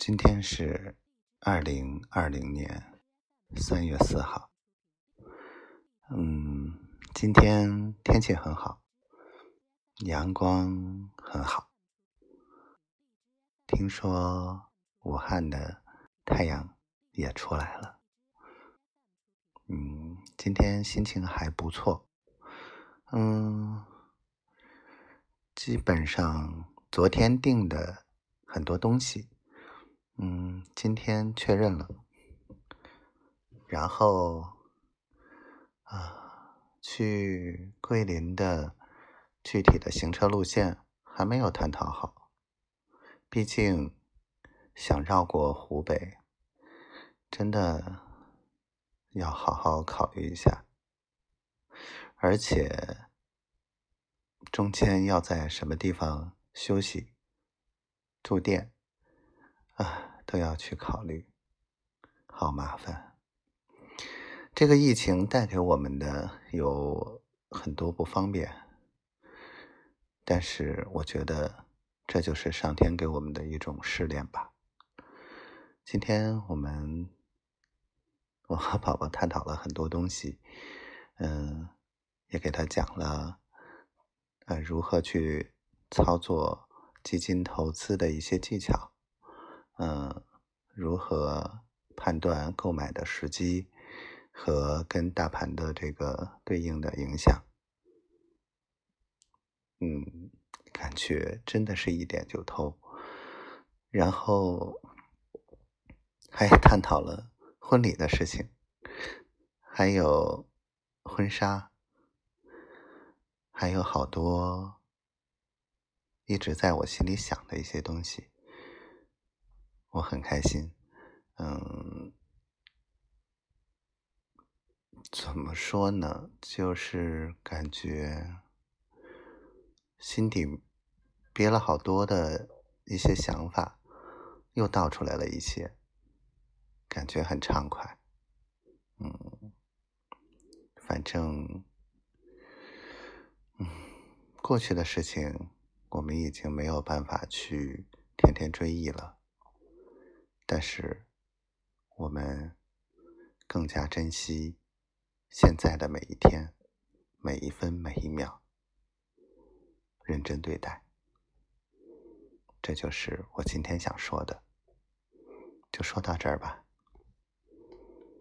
今天是二零二零年三月四号。嗯，今天天气很好，阳光很好。听说武汉的太阳也出来了。嗯，今天心情还不错。嗯，基本上昨天订的很多东西。嗯，今天确认了，然后啊，去桂林的具体的行车路线还没有探讨好，毕竟想绕过湖北，真的要好好考虑一下，而且中间要在什么地方休息、住店啊。都要去考虑，好麻烦。这个疫情带给我们的有很多不方便，但是我觉得这就是上天给我们的一种试炼吧。今天我们我和宝宝探讨了很多东西，嗯，也给他讲了呃如何去操作基金投资的一些技巧。嗯，如何判断购买的时机和跟大盘的这个对应的影响？嗯，感觉真的是一点就透。然后还探讨了婚礼的事情，还有婚纱，还有好多一直在我心里想的一些东西。我很开心，嗯，怎么说呢？就是感觉心底憋了好多的一些想法，又倒出来了一些，感觉很畅快。嗯，反正，嗯，过去的事情我们已经没有办法去天天追忆了。但是，我们更加珍惜现在的每一天、每一分、每一秒，认真对待。这就是我今天想说的，就说到这儿吧。